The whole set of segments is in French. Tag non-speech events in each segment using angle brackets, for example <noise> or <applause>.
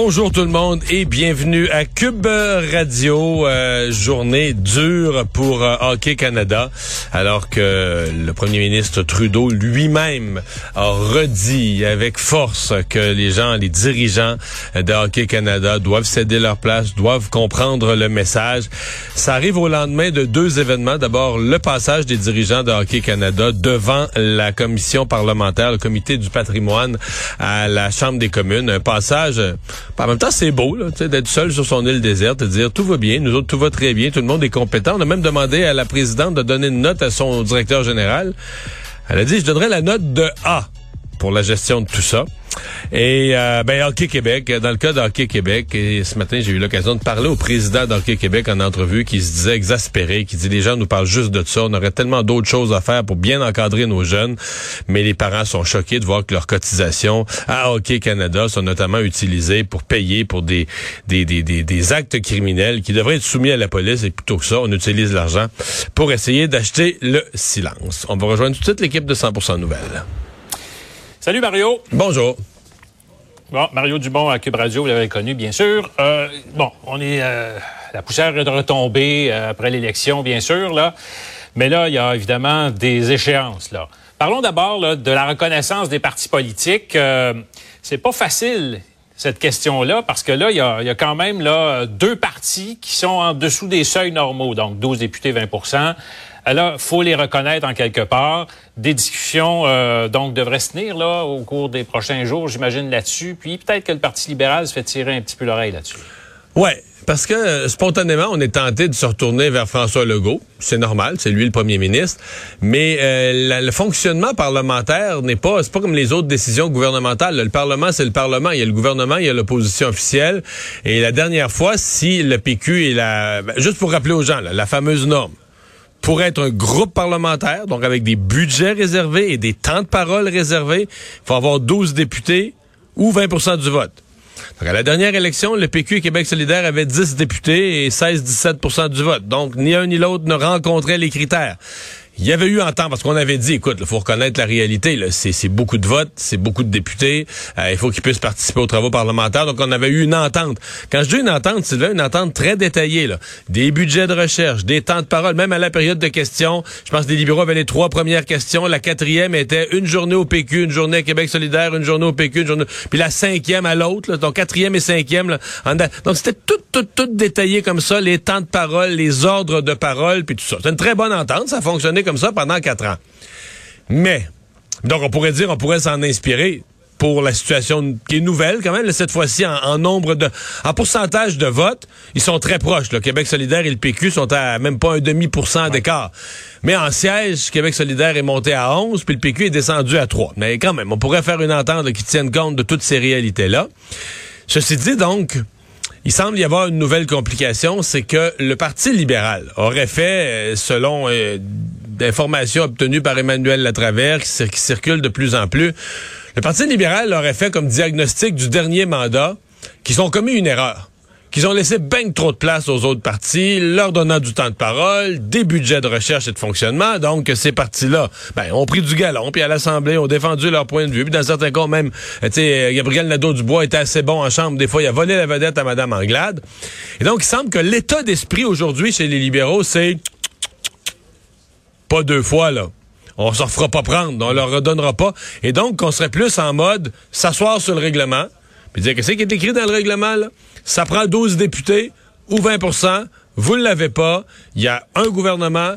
Bonjour tout le monde et bienvenue à Cube Radio. Euh, journée dure pour euh, Hockey Canada, alors que le premier ministre Trudeau lui-même a redit avec force que les gens, les dirigeants de Hockey Canada doivent céder leur place, doivent comprendre le message. Ça arrive au lendemain de deux événements. D'abord, le passage des dirigeants de Hockey Canada devant la commission parlementaire, le comité du patrimoine à la Chambre des communes. Un passage en même temps, c'est beau d'être seul sur son île déserte, de dire tout va bien, nous autres, tout va très bien, tout le monde est compétent. On a même demandé à la présidente de donner une note à son directeur général. Elle a dit, je donnerai la note de A pour la gestion de tout ça. Et euh, ben Hockey Québec, dans le cas d'Hockey Québec, et ce matin j'ai eu l'occasion de parler au président d'Hockey Québec en entrevue qui se disait exaspéré, qui dit les gens nous parlent juste de ça, on aurait tellement d'autres choses à faire pour bien encadrer nos jeunes, mais les parents sont choqués de voir que leurs cotisations à Hockey Canada sont notamment utilisées pour payer pour des des, des, des, des actes criminels qui devraient être soumis à la police et plutôt que ça, on utilise l'argent pour essayer d'acheter le silence. On va rejoindre tout de suite l'équipe de 100% Nouvelles. Salut Mario. Bonjour. Bon, Mario Dubon à Cube Radio, vous l'avez connu, bien sûr. Euh, bon, on est. Euh, la poussière est retombée euh, après l'élection, bien sûr, là. Mais là, il y a évidemment des échéances, là. Parlons d'abord de la reconnaissance des partis politiques. c'est pas facile cette question-là, parce que là, il y a, y a, quand même là, deux partis qui sont en dessous des seuils normaux, donc 12 députés, 20 alors, faut les reconnaître en quelque part. Des discussions euh, donc devraient se tenir là au cours des prochains jours, j'imagine là-dessus. Puis peut-être que le Parti libéral se fait tirer un petit peu l'oreille là-dessus. Ouais, parce que euh, spontanément, on est tenté de se retourner vers François Legault. C'est normal, c'est lui le premier ministre. Mais euh, le fonctionnement parlementaire n'est pas, c'est pas comme les autres décisions gouvernementales. Le Parlement, c'est le Parlement. Il y a le gouvernement, il y a l'opposition officielle. Et la dernière fois, si le PQ est la, ben, juste pour rappeler aux gens, la fameuse norme pour être un groupe parlementaire, donc avec des budgets réservés et des temps de parole réservés, il faut avoir 12 députés ou 20% du vote. Donc, à la dernière élection, le PQ et Québec solidaire avaient 10 députés et 16-17% du vote. Donc, ni un ni l'autre ne rencontraient les critères. Il y avait eu en temps, parce qu'on avait dit, écoute, il faut reconnaître la réalité, c'est beaucoup de votes, c'est beaucoup de députés, euh, il faut qu'ils puissent participer aux travaux parlementaires. Donc, on avait eu une entente. Quand je dis une entente, c'est une entente très détaillée. Là. Des budgets de recherche, des temps de parole, même à la période de questions. Je pense que les libéraux avaient les trois premières questions. La quatrième était une journée au PQ, une journée à Québec solidaire, une journée au PQ, une journée... Puis la cinquième à l'autre, donc quatrième et cinquième. Là, Donc, c'était tout, tout, tout détaillé comme ça, les temps de parole, les ordres de parole, puis tout ça. C'est une très bonne entente, ça fonctionnait comme ça pendant quatre ans. Mais, donc on pourrait dire, on pourrait s'en inspirer pour la situation qui est nouvelle quand même, cette fois-ci en, nombre de... En pourcentage de votes, ils sont très proches. Le Québec solidaire et le PQ sont à même pas un demi pour cent d'écart. Mais en siège, Québec solidaire est monté à 11, puis le PQ est descendu à 3. Mais quand même, on pourrait faire une entente qui tienne compte de toutes ces réalités-là. Ceci dit, donc, il semble y avoir une nouvelle complication, c'est que le Parti libéral aurait fait, euh, selon euh, d'informations obtenues par Emmanuel Latravers, qui, qui circulent de plus en plus, le Parti libéral aurait fait comme diagnostic du dernier mandat qu'ils ont commis une erreur qu'ils ont laissé bien trop de place aux autres partis, leur donnant du temps de parole, des budgets de recherche et de fonctionnement. Donc, ces partis-là, ben, ont pris du galon, puis à l'Assemblée, ont défendu leur point de vue. Puis dans certains cas, même, sais, Gabriel Nadeau-Dubois était assez bon en chambre. Des fois, il a volé la vedette à Mme Anglade. Et donc, il semble que l'état d'esprit aujourd'hui chez les libéraux, c'est pas deux fois, là on s'en fera pas prendre, on leur redonnera pas. Et donc, on serait plus en mode s'asseoir sur le règlement, puis dire qu'est-ce qui est écrit dans le règlement, là? Ça prend 12 députés ou 20% vous ne l'avez pas. Il y a un gouvernement,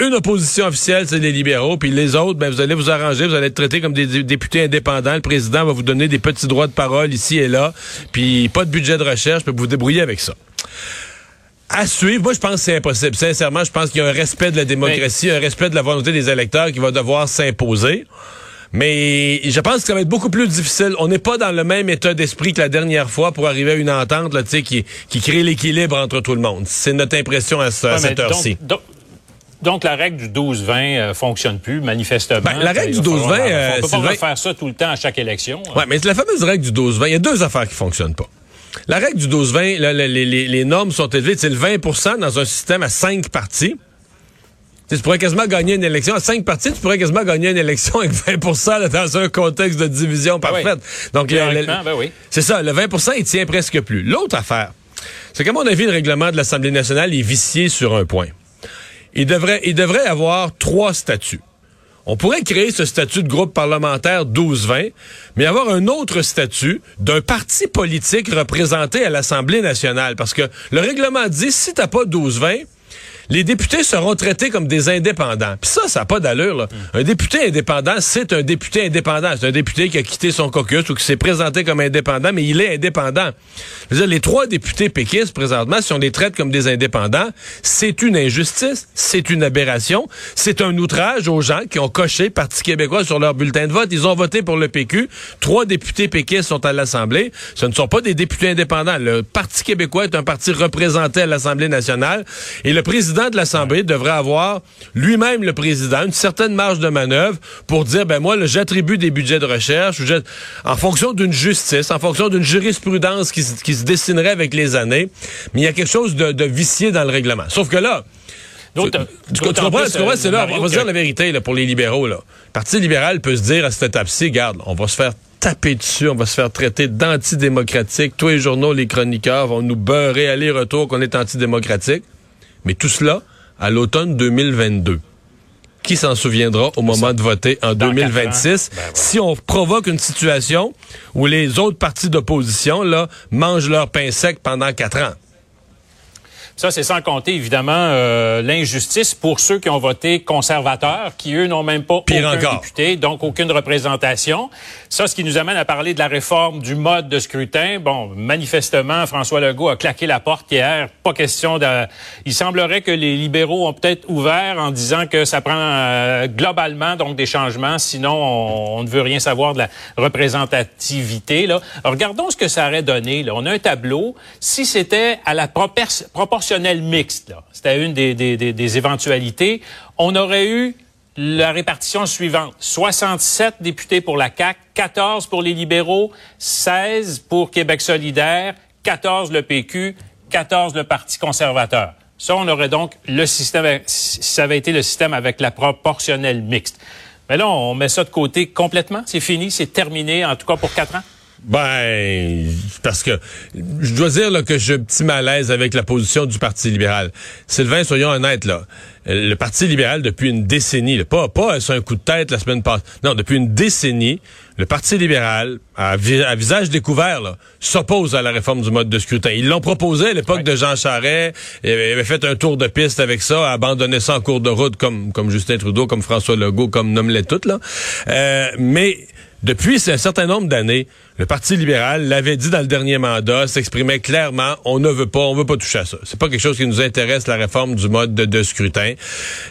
une opposition officielle, c'est les libéraux, puis les autres, ben, vous allez vous arranger, vous allez être traités comme des députés indépendants. Le président va vous donner des petits droits de parole ici et là, puis pas de budget de recherche, puis vous débrouiller avec ça à suivre. Moi, je pense que c'est impossible. Sincèrement, je pense qu'il y a un respect de la démocratie, un respect de la volonté des électeurs qui va devoir s'imposer. Mais je pense que ça va être beaucoup plus difficile. On n'est pas dans le même état d'esprit que la dernière fois pour arriver à une entente là, qui, qui crée l'équilibre entre tout le monde. C'est notre impression à, cette heure-ci. Donc, la règle du 12-20 euh, fonctionne plus, manifestement. Ben, la règle du 12-20... Euh, on peut pas refaire ça tout le temps à chaque élection. Oui, mais la fameuse règle du 12-20, il y a deux affaires qui fonctionnent pas. La règle du 12-20, les, les, les, normes sont élevées. C'est le 20% dans un système à cinq partis. Tu, pourrais quasiment gagner une élection à cinq partis, tu pourrais quasiment gagner une élection avec 20% dans un contexte de division ben parfaite. Donc, ben oui. c'est ça, le 20% il tient presque plus. L'autre affaire, c'est qu'à mon avis, le règlement de l'Assemblée nationale est vicié sur un point. Il devrait, il devrait avoir trois statuts. On pourrait créer ce statut de groupe parlementaire 12-20, mais avoir un autre statut d'un parti politique représenté à l'Assemblée nationale. Parce que le règlement dit, si t'as pas 12-20, les députés seront traités comme des indépendants. Puis ça, ça n'a pas d'allure. Là. Un député indépendant, c'est un député indépendant. C'est un député qui a quitté son caucus ou qui s'est présenté comme indépendant, mais il est indépendant. Je veux les trois députés péquistes, présentement, si on les traite comme des indépendants, c'est une injustice, c'est une aberration, c'est un outrage aux gens qui ont coché Parti québécois sur leur bulletin de vote. Ils ont voté pour le PQ. Trois députés péquistes sont à l'Assemblée. Ce ne sont pas des députés indépendants. Le Parti québécois est un parti représenté à l'Assemblée nationale. Président de l'Assemblée devrait avoir lui-même, le président, une certaine marge de manœuvre pour dire, ben moi, j'attribue des budgets de recherche en fonction d'une justice, en fonction d'une jurisprudence qui, se dessinerait avec les années. Mais il y a quelque chose de, vicié dans le règlement. Sauf que là, tu, comprends, c'est là, on va dire la vérité là, pour les libéraux. Là. Le Parti libéral peut se dire à cette étape-ci, garde, on va se faire taper dessus, on va se faire traiter d'antidémocratique. Tous les journaux, les chroniqueurs vont nous beurrer aller-retour qu'on est antidémocratique. Mais tout cela à l'automne 2022. Qui s'en souviendra au moment de voter en 2026 ben si on provoque une situation où les autres partis d'opposition là mangent leur pain sec pendant quatre ans? Ça, c'est sans compter, évidemment, euh, l'injustice pour ceux qui ont voté conservateurs, qui, eux, n'ont même pas Pire aucun député, donc aucune représentation. Ça, ce qui nous amène à parler de la réforme du mode de scrutin. Bon, manifestement, François Legault a claqué la porte hier. Pas question de... Il semblerait que les libéraux ont peut-être ouvert en disant que ça prend euh, globalement, donc, des changements. Sinon, on, ne veut rien savoir de la représentativité. Là. regardons ce que ça aurait donné. Là. On a un tableau. Si c'était à la proportion mixte, c'était une des, éventualités, on aurait eu la répartition suivante. 67 députés pour la CAQ, 14 pour les libéraux, 16 pour Québec solidaire, 14 le PQ, 14 le Parti conservateur. Ça, on aurait donc le système, ça avait été le système avec la proportionnelle mixte. Mais là, on met ça de côté complètement. C'est fini, c'est terminé, en tout cas pour quatre ans. Ben, parce que je dois dire là, que j'ai un petit malaise avec la position du Parti libéral. Sylvain, soyons honnêtes, là. Le Parti libéral, depuis une décennie, pas, pas un coup de tête la semaine passée, non, depuis une décennie, le Parti libéral, à, visage découvert, s'oppose à la réforme du mode de scrutin. Ils l'ont proposé à l'époque de Jean Charest, il avait fait un tour de piste avec ça, abandonné ça en cours de route comme, comme Justin Trudeau, comme François Legault, comme nomme-les toutes, là. Euh, mais depuis un certain nombre d'années, le Parti libéral l'avait dit dans le dernier mandat, s'exprimait clairement, on ne veut pas, on veut pas toucher à ça. C'est pas quelque chose qui nous intéresse, la réforme du mode de, scrutin.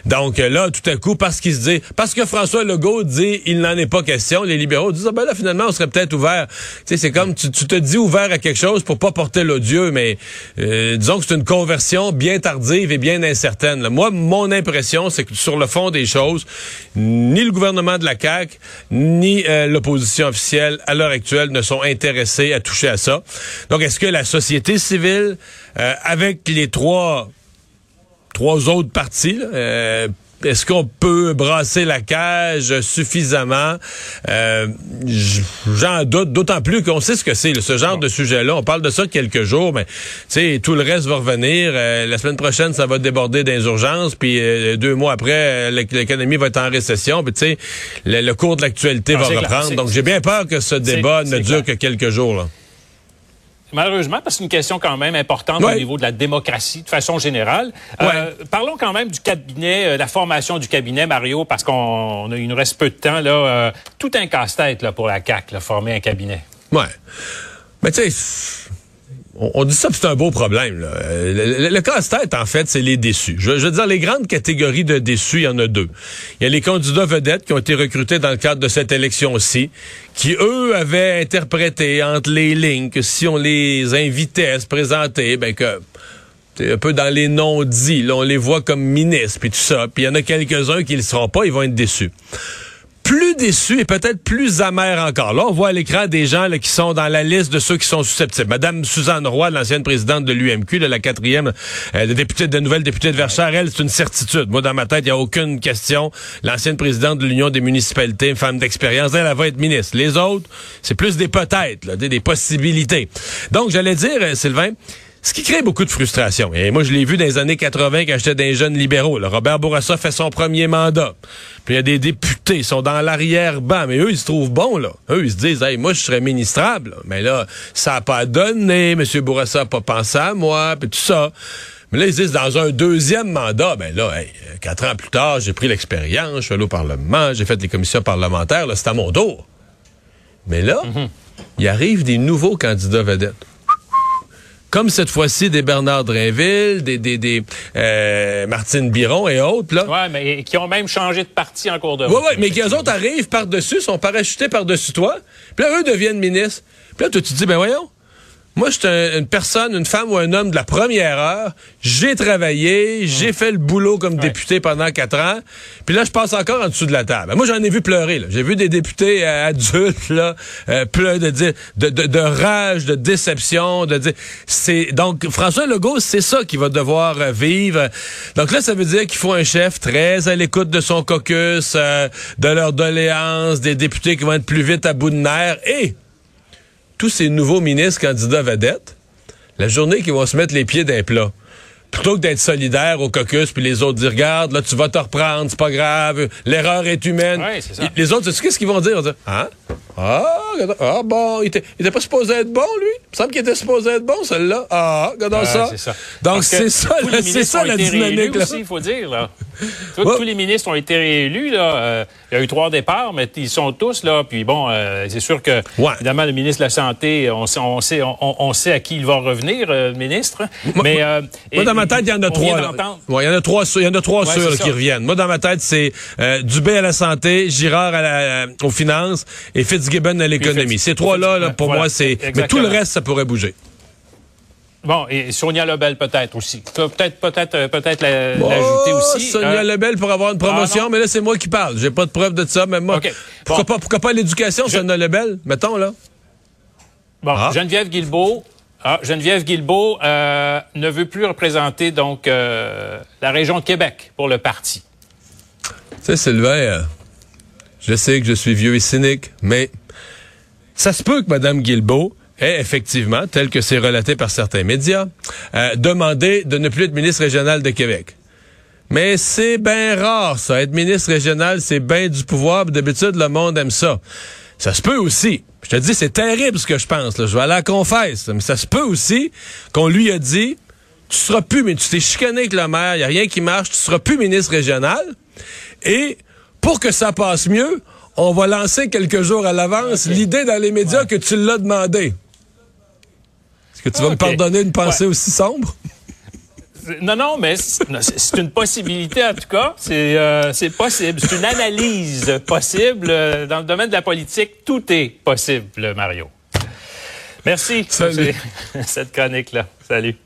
Donc là, tout à coup, parce qu'il se dit, parce que François Legault dit, il n'en est pas question, les libéraux disent, ah ben là, finalement, on serait peut-être ouvert. Tu sais, c'est comme, tu, te dis ouvert à quelque chose pour pas porter l'odieux, mais euh, disons que c'est une conversion bien tardive et bien incertaine. Moi, mon impression, c'est que sur le fond des choses, ni le gouvernement de la CAQ, ni euh, l'opposition officielle, à l'heure actuelle, ne sont intéressés à toucher à ça. Donc, est-ce que la société civile, euh, avec les trois trois autres partis, euh, est-ce qu'on peut brasser la cage suffisamment? Euh, J'en doute, d'autant plus qu'on sait ce que c'est, ce genre de sujet-là. On parle de ça quelques jours, mais tout le reste va revenir. Euh, la semaine prochaine, ça va déborder des urgences, puis deux mois après, l'économie va être en récession, puis tu sais, le, cours de l'actualité va reprendre. Donc, j'ai bien peur que ce débat ne dure que quelques jours. Là. Malheureusement, parce que c'est une question quand même importante au niveau de la démocratie de façon générale. Euh, parlons quand même du cabinet, euh, la formation du cabinet, Mario, parce qu'on il nous reste peu de temps. Là, euh, tout un casse-tête là, pour la CAC, là, former un cabinet. Ouais. Mais tu sais on, dit ça, c'est un beau problème. Euh, le, casse-tête, en fait, c'est les déçus. Je, veux dire, les grandes catégories de déçus, il y en a deux. Il y a les candidats vedettes qui ont été recrutés dans le cadre de cette élection-ci, qui, eux, avaient interprété entre les lignes que si on les invitait à se présenter, ben que un peu dans les non-dits. Là, on les voit comme ministres, puis tout ça. Puis il y en a quelques-uns qui ne le seront pas, ils vont être déçus déçus et peut-être plus amers encore. Là, on voit à l'écran des gens là, qui sont dans la liste de ceux qui sont susceptibles. Madame Suzanne Roy, l'ancienne présidente de l'UMQ, la quatrième euh, députée, de nouvelle députée de Verchères, elle, c'est une certitude. Moi, dans ma tête, il n'y a aucune question. L'ancienne présidente de l'Union des municipalités, une femme d'expérience, elle, va être ministre. Les autres, c'est plus des peut-être, des, des possibilités. Donc, j'allais dire, euh, Sylvain, ce qui crée beaucoup de frustration. Et moi, je l'ai vu dans les années 80 quand j'étais des jeunes libéraux. Robert Bourassa fait son premier mandat. Puis il y a des députés, ils sont dans l'arrière-ban, mais eux, ils se trouvent bons, là. Eux, ils se disent, hey, moi, je serais ministrable. Mais là, ça n'a pas donné. M. Bourassa n'a pas pensé à moi, puis tout ça. Mais là, ils disent, dans un deuxième mandat, ben là, quatre ans plus tard, j'ai pris l'expérience, je suis allé au Parlement, j'ai fait des commissions parlementaires, là, c'est à mon tour. Mais là, mhm. il arrive des nouveaux candidats vedettes comme cette fois-ci des Bernard Drinville, des, des, des euh, Martine Biron et autres. Là. Ouais, mais qui ont même changé de parti en cours de route. Ouais, ouais, mais qui eux autres arrivent par-dessus, sont parachutés par-dessus toi. Puis là, eux deviennent ministres. Puis là, toi, tu te dis, ben voyons, moi, je suis une personne, une femme ou un homme de la première heure. J'ai travaillé, j'ai fait le boulot comme député pendant quatre ans. Puis là, je passe encore en dessous de la table. Moi, j'en ai vu pleurer. J'ai vu des députés euh, adultes là, euh, pleurer de, de, de, de, rage, de déception. De dire, c'est donc François Legault, c'est ça qu'il va devoir euh, vivre. Donc là, ça veut dire qu'il faut un chef très à l'écoute de son caucus, euh, de leurs doléances, des députés qui vont être plus vite à bout de nerfs et tous ces nouveaux ministres candidats vedettes, la journée qu'ils vont se mettre les pieds d'un plat, plutôt que d'être solidaire au caucus, puis les autres dire, regarde, là, tu vas te reprendre, c'est pas grave, l'erreur est humaine. Les autres, tu qu'est-ce qu'ils vont dire? Hein? Ah, ah, bon, il était, il était pas supposé être bon, lui? Il me semble qu'il était supposé être bon, celle-là. Ah, regardons ça. ça. Donc, c'est ça, c'est ça la dynamique. il faut dire, là. Tous les ministres ont été réélus, là. Euh, il y a eu trois départs, mais ils sont tous, là. Puis bon, euh, c'est sûr que, évidemment, le ministre de la Santé, on sait, on sait, on, sait à qui il va revenir, euh, le ministre. mais, moi, dans ma tête, il y en a trois. il y en a trois, il y en a trois sûrs qui reviennent. Moi, dans ma tête, c'est Dubé à la santé, Girard à la, aux finances et Fitz Fitzgibbon à l'économie. Ces trois-là, là, pour moi, c'est... Mais tout le reste, ça pourrait bouger. Bon, et Sonia Lebel peut-être aussi. Peut-être, peut-être, euh, peut-être l'ajouter aussi. Sonia euh, Lebel pour avoir une promotion, ah, mais là c'est moi qui parle. J'ai pas de preuve de ça, mais moi. Pourquoi pas, pourquoi pas l'éducation, Sonia Lebel, mettons là. Bon, ah. Geneviève Guilbeault. Ah, Geneviève Guilbeault euh, ne veut plus représenter donc la région de Québec pour le parti. Tu sais, Sylvain, je sais que je suis vieux et cynique, mais ça se peut que Mme Guilbeault ait effectivement, tel que c'est relaté par certains médias, euh, demandé de ne plus être ministre régional de Québec. Mais c'est bien rare, ça. Être ministre régional, c'est bien du pouvoir. D'habitude, le monde aime ça. Ça se peut aussi. Je te dis, c'est terrible ce que je pense. Là. Je vais aller à la confesse. Mais ça se peut aussi qu'on lui a dit, tu seras plus, mais tu t'es chicané avec le maire, il n'y a rien qui marche, tu seras plus ministre régional. Et pour que ça passe mieux, on va lancer quelques jours à l'avance l'idée dans les médias que tu l'as demandé. Est-ce que tu vas me pardonner une pensée aussi sombre? Non, non, mais c'est une possibilité en tout cas. C'est euh, possible. C'est une analyse possible. Dans le domaine de la politique, tout est possible, Mario. Merci pour <laughs> cette chronique-là. Salut.